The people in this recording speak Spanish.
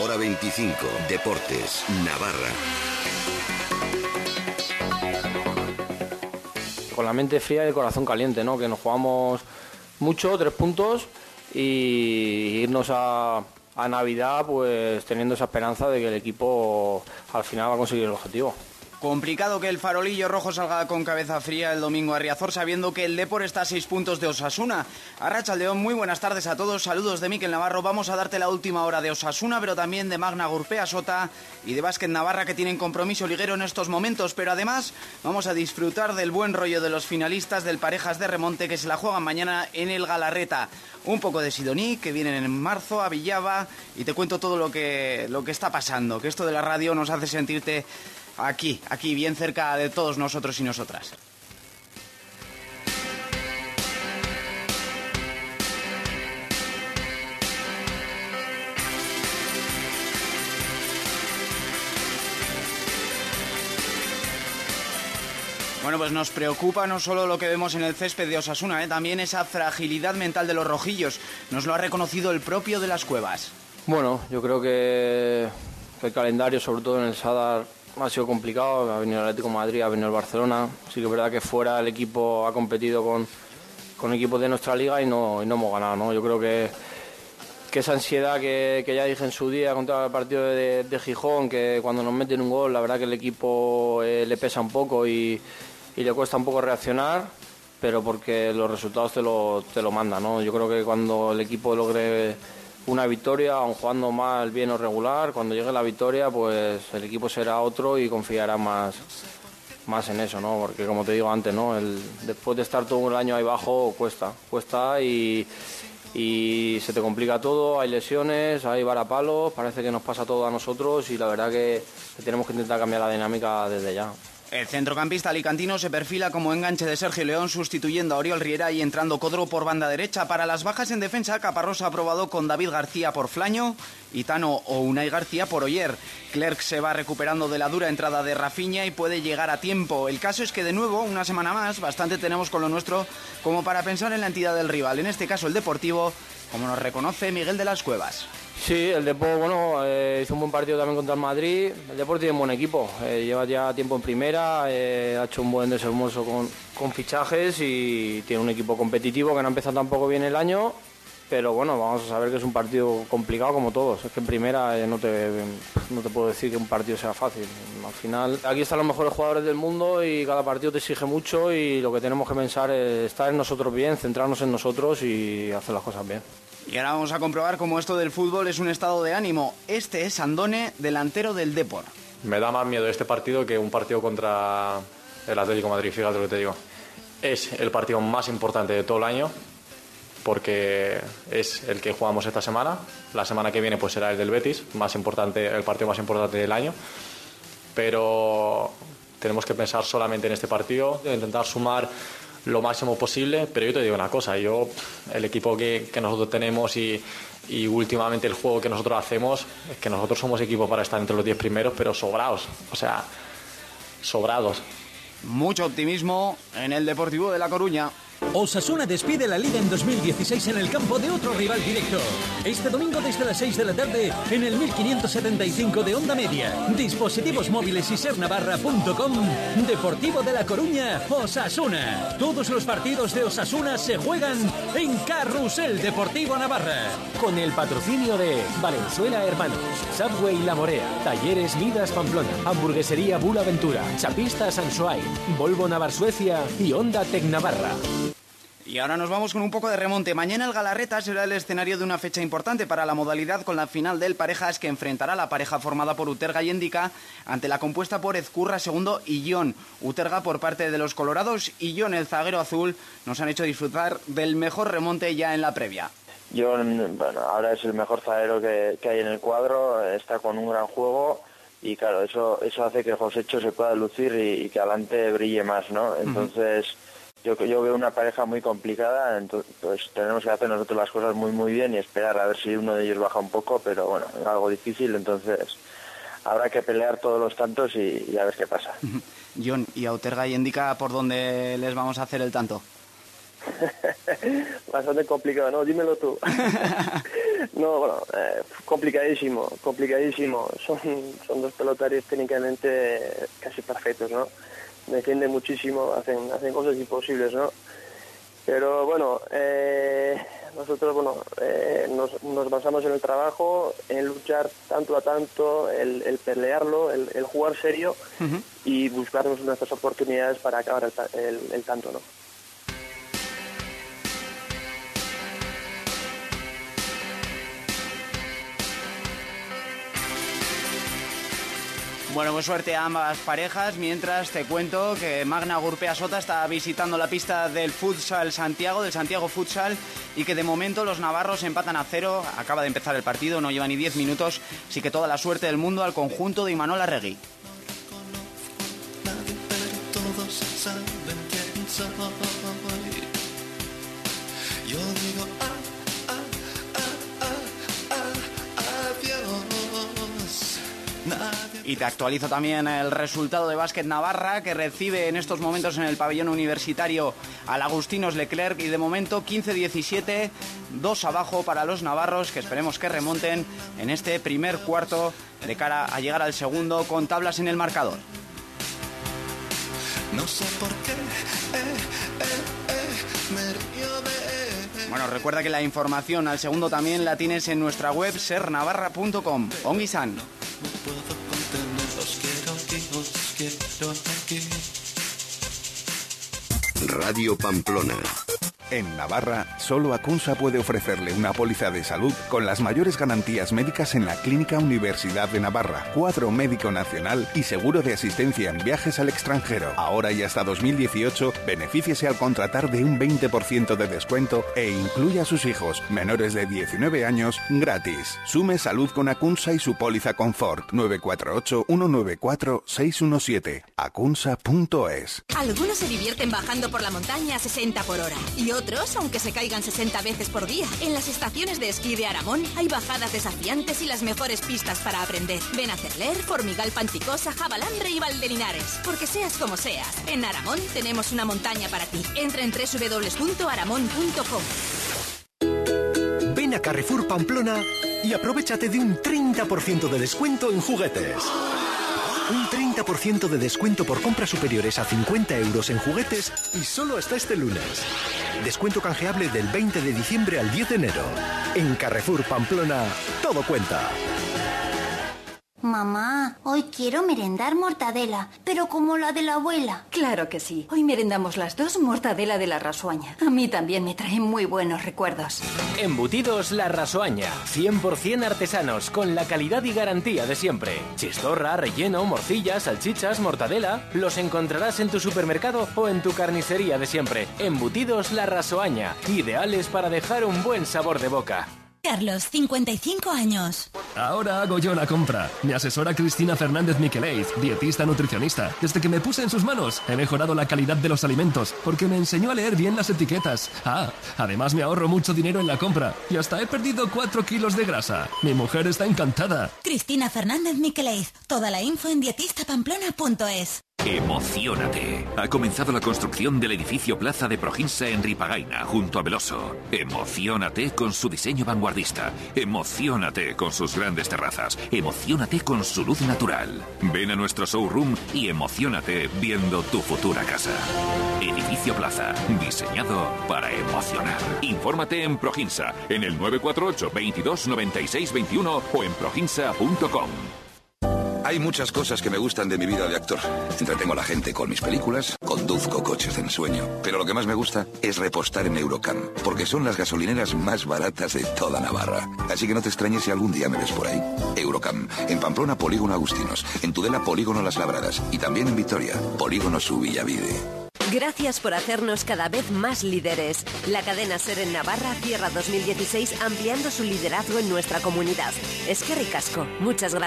Hora 25. Deportes. Navarra. Con la mente fría y el corazón caliente, ¿no? Que nos jugamos mucho, tres puntos, y irnos a, a Navidad pues teniendo esa esperanza de que el equipo al final va a conseguir el objetivo. Complicado que el farolillo rojo salga con cabeza fría el domingo a Riazor, sabiendo que el Depor está a seis puntos de Osasuna. Arracha León, muy buenas tardes a todos. Saludos de Miquel Navarro. Vamos a darte la última hora de Osasuna, pero también de Magna Gurpea Sota y de Básquet Navarra, que tienen compromiso liguero en estos momentos. Pero además, vamos a disfrutar del buen rollo de los finalistas del Parejas de Remonte que se la juegan mañana en el Galarreta. Un poco de Sidoní, que vienen en marzo a Villava, y te cuento todo lo que, lo que está pasando. Que esto de la radio nos hace sentirte aquí, aquí, bien cerca de todos nosotros y nosotras. Bueno, pues nos preocupa no solo lo que vemos en el césped de Osasuna, ¿eh? también esa fragilidad mental de los rojillos. Nos lo ha reconocido el propio de las cuevas. Bueno, yo creo que el calendario, sobre todo en el Sadar, ha sido complicado. Ha venido el Atlético Madrid, ha venido el Barcelona. Sí que es verdad que fuera el equipo ha competido con, con equipos de nuestra liga y no, hemos ganado. ¿no? Yo creo que, que esa ansiedad que, ya dije en su día contra el partido de, de, Gijón, que cuando nos meten un gol, la verdad que el equipo eh, le pesa un poco y, y, le cuesta un poco reaccionar, pero porque los resultados te lo, te lo mandan. ¿no? Yo creo que cuando el equipo logre una victoria, aun jugando mal, bien o regular, cuando llegue la victoria, pues el equipo será otro y confiará más, más en eso, ¿no? Porque como te digo antes, ¿no? El, después de estar todo el año ahí abajo, cuesta, cuesta y, y se te complica todo, hay lesiones, hay varapalos, parece que nos pasa todo a nosotros y la verdad que tenemos que intentar cambiar la dinámica desde ya. El centrocampista alicantino se perfila como enganche de Sergio León, sustituyendo a Oriol Riera y entrando Codro por banda derecha. Para las bajas en defensa, Caparrós ha probado con David García por Flaño, Itano o Unai García por Oyer. Clerc se va recuperando de la dura entrada de Rafiña y puede llegar a tiempo. El caso es que de nuevo, una semana más, bastante tenemos con lo nuestro como para pensar en la entidad del rival. En este caso, el Deportivo, como nos reconoce Miguel de las Cuevas. Sí, el Depor, bueno, eh, hizo un buen partido también contra el Madrid. El Depor tiene un buen equipo, eh, lleva ya tiempo en primera, eh, ha hecho un buen desembolso con, con, fichajes y tiene un equipo competitivo que no ha empezado tampoco bien el año. Pero bueno, vamos a saber que es un partido complicado como todos. Es que en primera no, te, no te puedo decir que un partido sea fácil. Al final, aquí están los mejores jugadores del mundo y cada partido te exige mucho y lo que tenemos que pensar es estar en nosotros bien, centrarnos en nosotros y hacer las cosas bien. Y ahora vamos a comprobar cómo esto del fútbol es un estado de ánimo. Este es Andone, delantero del Depor. Me da más miedo este partido que un partido contra el Atlético Madrid, fíjate lo que te digo. Es el partido más importante de todo el año porque es el que jugamos esta semana. La semana que viene pues será el del Betis, más importante, el partido más importante del año. Pero tenemos que pensar solamente en este partido, intentar sumar lo máximo posible, pero yo te digo una cosa, yo el equipo que, nosotros tenemos y, y, últimamente el juego que nosotros hacemos, es que nosotros somos equipo para estar entre los 10 primeros, pero sobrados, o sea, sobrados. Mucho optimismo en el Deportivo de La Coruña. Osasuna despide la liga en 2016 en el campo de otro rival directo. Este domingo desde las 6 de la tarde en el 1575 de Onda Media. Dispositivos móviles y sernavarra.com. Deportivo de La Coruña, Osasuna. Todos los partidos de Osasuna se juegan en Carrusel Deportivo Navarra. Con el patrocinio de Valenzuela Hermanos, Subway La Morea, Talleres Midas Pamplona, Hamburguesería Bula Ventura, Chapista Sansuay, Volvo Navar Suecia y Onda Tec Navarra. Y ahora nos vamos con un poco de remonte. Mañana el Galarreta será el escenario de una fecha importante para la modalidad con la final del Parejas que enfrentará a la pareja formada por Uterga y Endica ante la compuesta por Ezcurra segundo y John. Uterga por parte de los Colorados y John el zaguero azul nos han hecho disfrutar del mejor remonte ya en la previa. John, bueno, ahora es el mejor zaguero que, que hay en el cuadro, está con un gran juego y claro, eso, eso hace que Josécho se pueda lucir y, y que adelante brille más, ¿no? Entonces... Uh -huh yo, yo veo una pareja muy complicada, entonces pues tenemos que hacer nosotros las cosas muy muy bien y esperar a ver si uno de ellos baja un poco, pero bueno, es algo difícil, entonces habrá que pelear todos los tantos y, y a ver qué pasa. John, ¿y a Uterga y Indica por dónde les vamos a hacer el tanto? Bastante complicado, ¿no? Dímelo tú. no, bueno, eh, complicadísimo, complicadísimo. Son, son dos pelotarios técnicamente casi perfectos, ¿no? Defienden muchísimo, hacen, hacen cosas imposibles, ¿no? Pero bueno, eh, nosotros bueno, eh, nos, basamos en el trabajo, en luchar tanto a tanto, el, pelearlo, el, jugar serio y buscarnos nuestras oportunidades para acabar el, el tanto, ¿no? Bueno, pues suerte a ambas parejas. Mientras te cuento que Magna Gurpea Sota está visitando la pista del Futsal Santiago, del Santiago Futsal, y que de momento los navarros empatan a cero. Acaba de empezar el partido, no lleva ni 10 minutos. Así que toda la suerte del mundo al conjunto de Imanol Arregui. Y te actualizo también el resultado de Básquet Navarra, que recibe en estos momentos en el pabellón universitario al Agustinos Leclerc y de momento 15-17, dos abajo para los navarros, que esperemos que remonten en este primer cuarto de cara a llegar al segundo con tablas en el marcador. No sé por qué, eh, eh, eh, Bueno, recuerda que la información al segundo también la tienes en nuestra web sernavarra.com. Ongisan. Radio Pamplona en Navarra, solo Acunsa puede ofrecerle una póliza de salud con las mayores garantías médicas en la Clínica Universidad de Navarra, cuadro médico nacional y seguro de asistencia en viajes al extranjero. Ahora y hasta 2018, benefíciese al contratar de un 20% de descuento e incluya a sus hijos menores de 19 años gratis. Sume salud con Acunsa y su póliza Confort 948-194-617. Acunsa.es. Algunos se divierten bajando por la montaña a 60 por hora y otros aunque se caigan 60 veces por día. En las estaciones de esquí de Aramón hay bajadas desafiantes y las mejores pistas para aprender. Ven a Cerler, Formigal Panticosa, Jabalambre y Valdelinares. Porque seas como seas, en Aramón tenemos una montaña para ti. Entra en www.aramón.com. Ven a Carrefour Pamplona y aprovechate de un 30% de descuento en juguetes. Un 30% de descuento por compras superiores a 50 euros en juguetes y solo hasta este lunes. Descuento canjeable del 20 de diciembre al 10 de enero. En Carrefour Pamplona, todo cuenta. Mamá, hoy quiero merendar mortadela, pero como la de la abuela. Claro que sí. Hoy merendamos las dos mortadela de la rasuaña. A mí también me trae muy buenos recuerdos. Embutidos La Rasuaña. 100% artesanos, con la calidad y garantía de siempre. Chistorra, relleno, morcillas, salchichas, mortadela. Los encontrarás en tu supermercado o en tu carnicería de siempre. Embutidos La Rasoaña. Ideales para dejar un buen sabor de boca. Carlos, 55 años. Ahora hago yo la compra. Mi asesora Cristina Fernández Miqueleiz, dietista nutricionista. Desde que me puse en sus manos, he mejorado la calidad de los alimentos, porque me enseñó a leer bien las etiquetas. Ah, además me ahorro mucho dinero en la compra, y hasta he perdido 4 kilos de grasa. Mi mujer está encantada. Cristina Fernández Miqueleiz. Toda la info en dietistapamplona.es. Emocionate. Ha comenzado la construcción del edificio Plaza de Proginsa en Ripagaina, junto a Veloso. Emocionate con su diseño vanguardista. Emocionate con sus grandes terrazas. Emocionate con su luz natural. Ven a nuestro showroom y emocionate viendo tu futura casa. Edificio Plaza, diseñado para emocionar. Infórmate en Proginsa, en el 948 22 96 21 o en proginsa.com. Hay muchas cosas que me gustan de mi vida de actor. Entretengo a la gente con mis películas, conduzco coches de ensueño. Pero lo que más me gusta es repostar en Eurocam, porque son las gasolineras más baratas de toda Navarra. Así que no te extrañes si algún día me ves por ahí. Eurocam, en Pamplona Polígono Agustinos, en Tudela Polígono Las Labradas y también en Vitoria, Polígono Subillavide. Gracias por hacernos cada vez más líderes. La cadena Ser en Navarra cierra 2016 ampliando su liderazgo en nuestra comunidad. Es que ricasco. Muchas gracias.